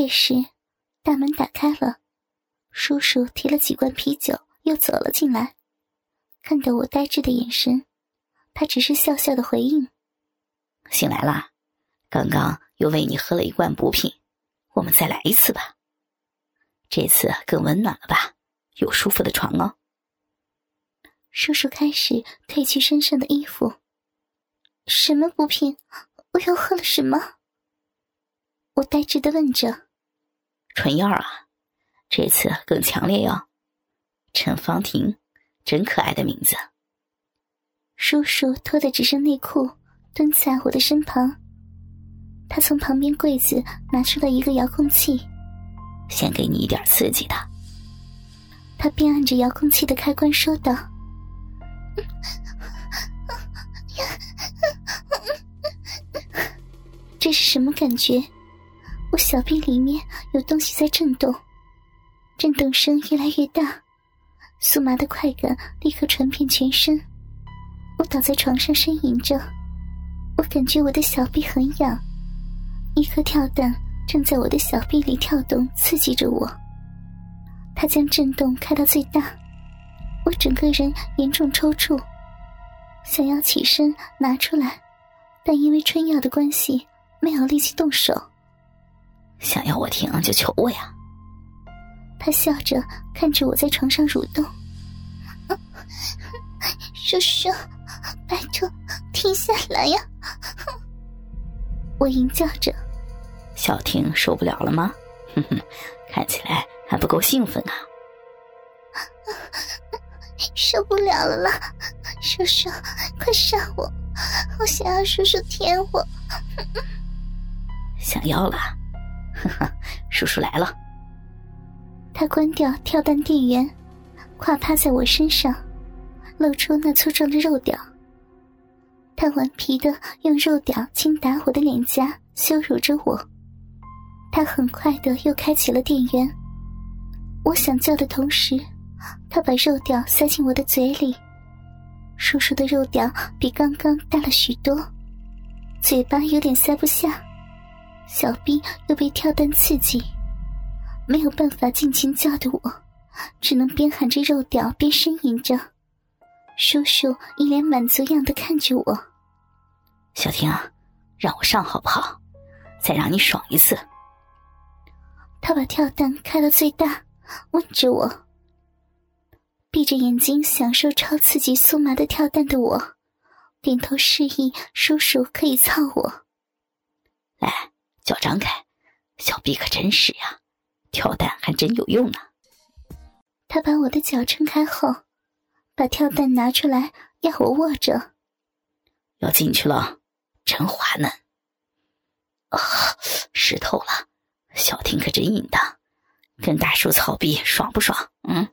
这时，大门打开了，叔叔提了几罐啤酒，又走了进来。看到我呆滞的眼神，他只是笑笑的回应：“醒来了，刚刚又喂你喝了一罐补品，我们再来一次吧。这次更温暖了吧？有舒服的床哦。”叔叔开始褪去身上的衣服。什么补品？我又喝了什么？我呆滞的问着。春药啊，这次更强烈哟。陈芳婷，真可爱的名字。叔叔脱的只剩内裤，蹲在我的身旁。他从旁边柜子拿出了一个遥控器，先给你一点刺激的。他边按着遥控器的开关说道。这是什么感觉？小臂里面有东西在震动，震动声越来越大，酥麻的快感立刻传遍全身。我倒在床上呻吟着，我感觉我的小臂很痒，一颗跳蛋正在我的小臂里跳动，刺激着我。它将震动开到最大，我整个人严重抽搐，想要起身拿出来，但因为春药的关系，没有力气动手。想要我停就求我呀！他笑着看着我在床上蠕动，叔叔，拜托停下来呀！我吟叫着。小婷受不了了吗？哼哼，看起来还不够兴奋啊！受不了了啦！叔叔，快杀我！我想要叔叔舔我。想要了。呵呵，叔叔来了。他关掉跳蛋电源，跨趴在我身上，露出那粗壮的肉屌。他顽皮的用肉屌轻打我的脸颊，羞辱着我。他很快的又开启了电源。我想叫的同时，他把肉屌塞进我的嘴里。叔叔的肉屌比刚刚大了许多，嘴巴有点塞不下。小兵又被跳蛋刺激，没有办法尽情叫的我，只能边喊着肉屌边呻吟着。叔叔一脸满足样的看着我：“小婷啊，让我上好不好？再让你爽一次。”他把跳蛋开到最大，问着我。闭着眼睛享受超刺激酥麻的跳蛋的我，点头示意叔叔可以操我。来。脚张开，小臂可真实呀，跳蛋还真有用呢。他把我的脚撑开后，把跳蛋拿出来要我握着。要进去了，真滑嫩。啊，湿透了，小婷可真淫荡，跟大叔操逼爽不爽？嗯。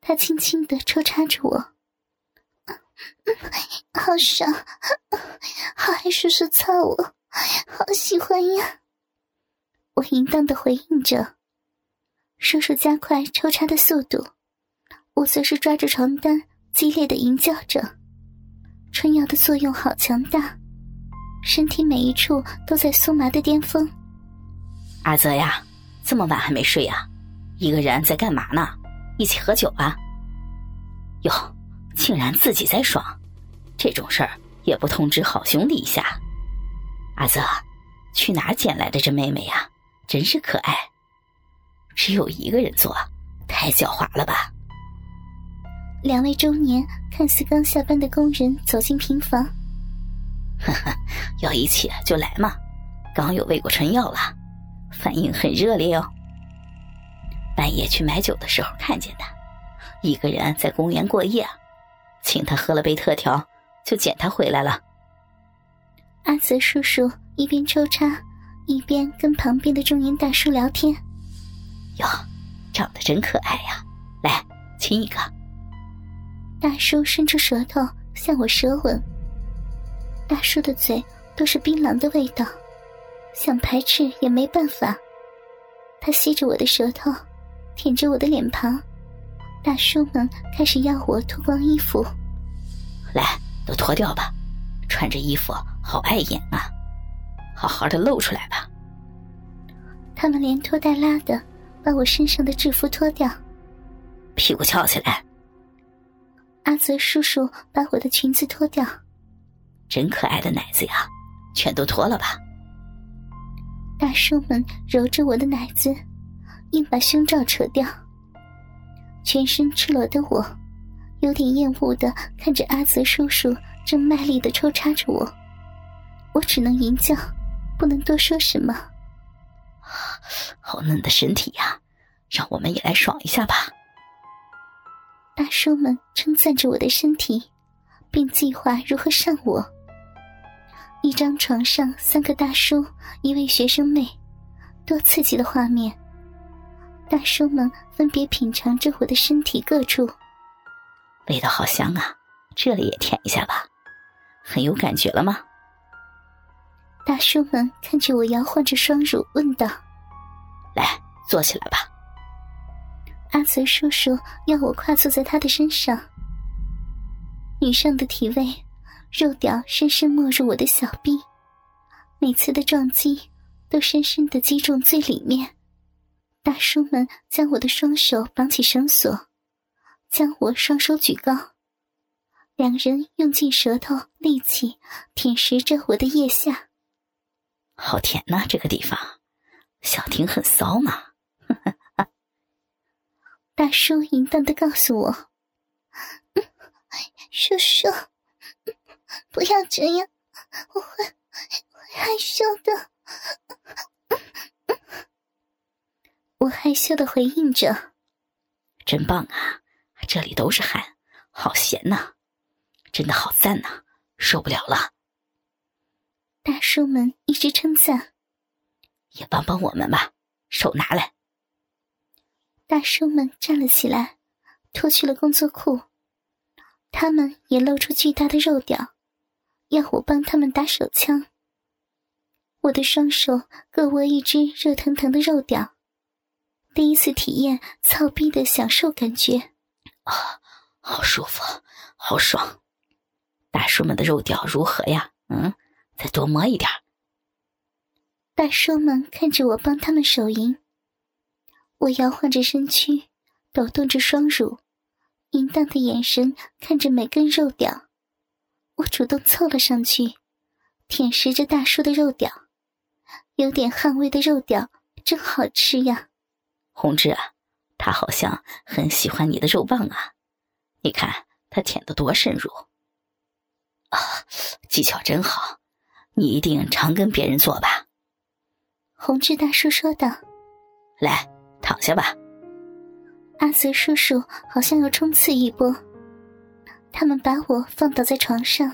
他轻轻的抽插着我，好爽，好爱叔叔操我。好喜欢呀！我淫荡的回应着，叔叔加快抽插的速度，我则是抓着床单，激烈的吟叫着。春药的作用好强大，身体每一处都在酥麻的巅峰。阿泽呀，这么晚还没睡呀？一个人在干嘛呢？一起喝酒啊？哟，竟然自己在爽，这种事儿也不通知好兄弟一下。阿泽，去哪捡来的这妹妹呀？真是可爱。只有一个人做，太狡猾了吧？两位中年看似刚下班的工人走进平房。呵呵，要一起就来嘛。刚有喂过春药了，反应很热烈哦。半夜去买酒的时候看见的，一个人在公园过夜，请他喝了杯特调，就捡他回来了。阿泽叔叔一边抽插，一边跟旁边的中年大叔聊天。哟，长得真可爱呀！来亲一个。大叔伸出舌头向我舌吻。大叔的嘴都是槟榔的味道，想排斥也没办法。他吸着我的舌头，舔着我的脸庞。大叔们开始要我脱光衣服。来，都脱掉吧。穿着衣服好碍眼啊，好好的露出来吧。他们连拖带拉的把我身上的制服脱掉，屁股翘起来。阿泽叔叔把我的裙子脱掉，真可爱的奶子呀，全都脱了吧。大叔们揉着我的奶子，硬把胸罩扯掉。全身赤裸的我，有点厌恶的看着阿泽叔叔正卖力的抽插着我，我只能吟叫，不能多说什么。好嫩的身体呀，让我们也来爽一下吧。大叔们称赞着我的身体，并计划如何上我。一张床上，三个大叔，一位学生妹，多刺激的画面！大叔们分别品尝着我的身体各处，味道好香啊！这里也舔一下吧，很有感觉了吗？大叔们看着我摇晃着双乳，问道：“来，坐起来吧。”阿泽叔叔要我跨坐在他的身上，女上的体位。肉屌深深没入我的小臂，每次的撞击都深深的击中最里面。大叔们将我的双手绑起绳索，将我双手举高，两人用尽舌头力气舔食着我的腋下。好甜呐，这个地方，小婷很骚嘛。大叔淫荡的告诉我：“叔叔。”不要这样，我会会害羞的。我害羞的回应着：“真棒啊，这里都是汗，好咸呐，真的好赞呐，受不了了。”大叔们一直称赞：“也帮帮我们吧，手拿来。”大叔们站了起来，脱去了工作裤，他们也露出巨大的肉屌。要我帮他们打手枪，我的双手各握一只热腾腾的肉屌，第一次体验操逼的享受感觉，啊，好舒服，好爽！大叔们的肉屌如何呀？嗯，再多摸一点。大叔们看着我帮他们手淫，我摇晃着身躯，抖动着双乳，淫荡的眼神看着每根肉屌。我主动凑了上去，舔食着大叔的肉屌，有点汗味的肉屌真好吃呀！红志啊，他好像很喜欢你的肉棒啊，你看他舔的多深入。啊，技巧真好，你一定常跟别人做吧？红志大叔说道。来，躺下吧。阿泽叔叔好像要冲刺一波。他们把我放倒在床上，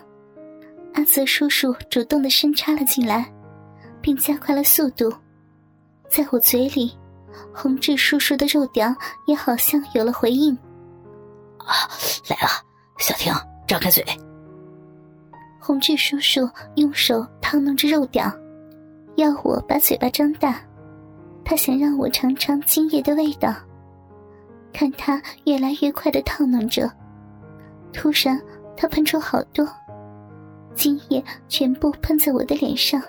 阿泽叔叔主动的伸插了进来，并加快了速度。在我嘴里，宏志叔叔的肉屌也好像有了回应。啊，来了，小婷，张开嘴。同志叔叔用手烫弄着肉屌，要我把嘴巴张大，他想让我尝尝精液的味道。看他越来越快的烫弄着。突然，他喷出好多精液，全部喷在我的脸上，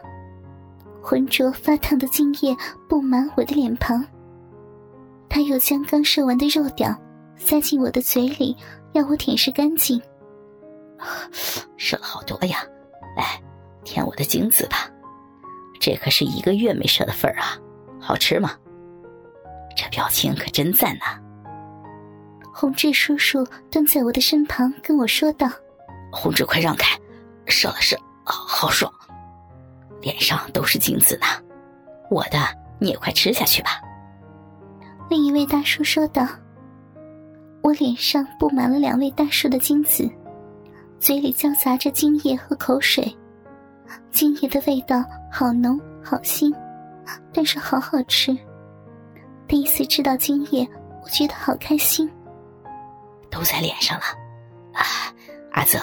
浑浊发烫的精液布满我的脸庞。他又将刚射完的肉屌塞进我的嘴里，要我舔舐干净。射了好多呀，来舔我的精子吧，这可是一个月没射的份儿啊，好吃吗？这表情可真赞呐！宏志叔叔蹲在我的身旁，跟我说道：“宏志，快让开，射了射，好爽，脸上都是精子呢。我的你也快吃下去吧。”另一位大叔说道：“我脸上布满了两位大叔的精子，嘴里夹杂着精液和口水，精液的味道好浓好腥，但是好好吃。第一次吃到精液，我觉得好开心。”都在脸上了，啊，阿泽，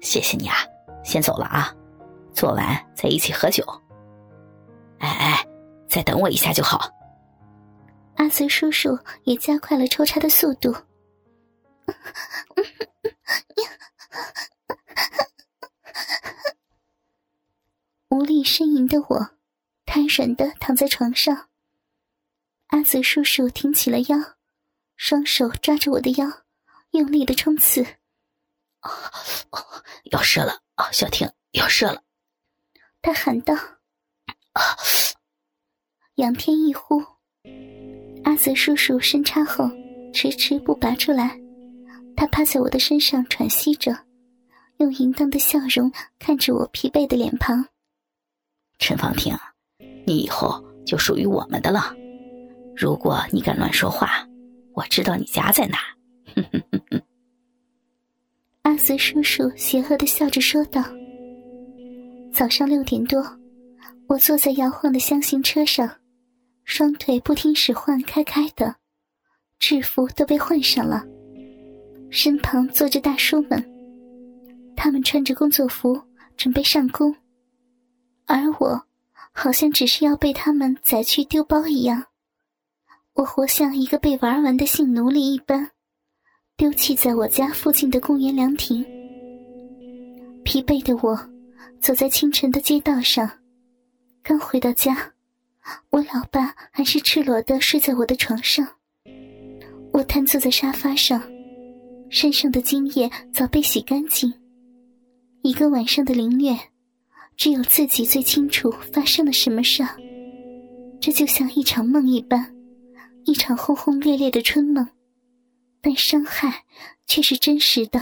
谢谢你啊，先走了啊，做完再一起喝酒。哎哎，再等我一下就好。阿泽叔叔也加快了抽插的速度。无力呻吟的我，瘫软的躺在床上，阿泽叔叔挺起了腰，双手抓着我的腰，用力的冲刺。哦哦，要射了！哦，小婷要射了！他喊道。啊！仰天一呼，阿泽叔叔伸插后迟迟不拔出来，他趴在我的身上喘息着，用淫荡的笑容看着我疲惫的脸庞。陈芳婷，你以后就属于我们的了。如果你敢乱说话，我知道你家在哪。阿泽叔叔邪恶的笑着说道。早上六点多，我坐在摇晃的箱型车上，双腿不听使唤开开的，制服都被换上了。身旁坐着大叔们，他们穿着工作服准备上工。而我，好像只是要被他们宰去丢包一样。我活像一个被玩完的性奴隶一般，丢弃在我家附近的公园凉亭。疲惫的我，走在清晨的街道上，刚回到家，我老爸还是赤裸的睡在我的床上。我瘫坐在沙发上，身上的精液早被洗干净。一个晚上的凌虐。只有自己最清楚发生了什么事，这就像一场梦一般，一场轰轰烈烈的春梦，但伤害却是真实的。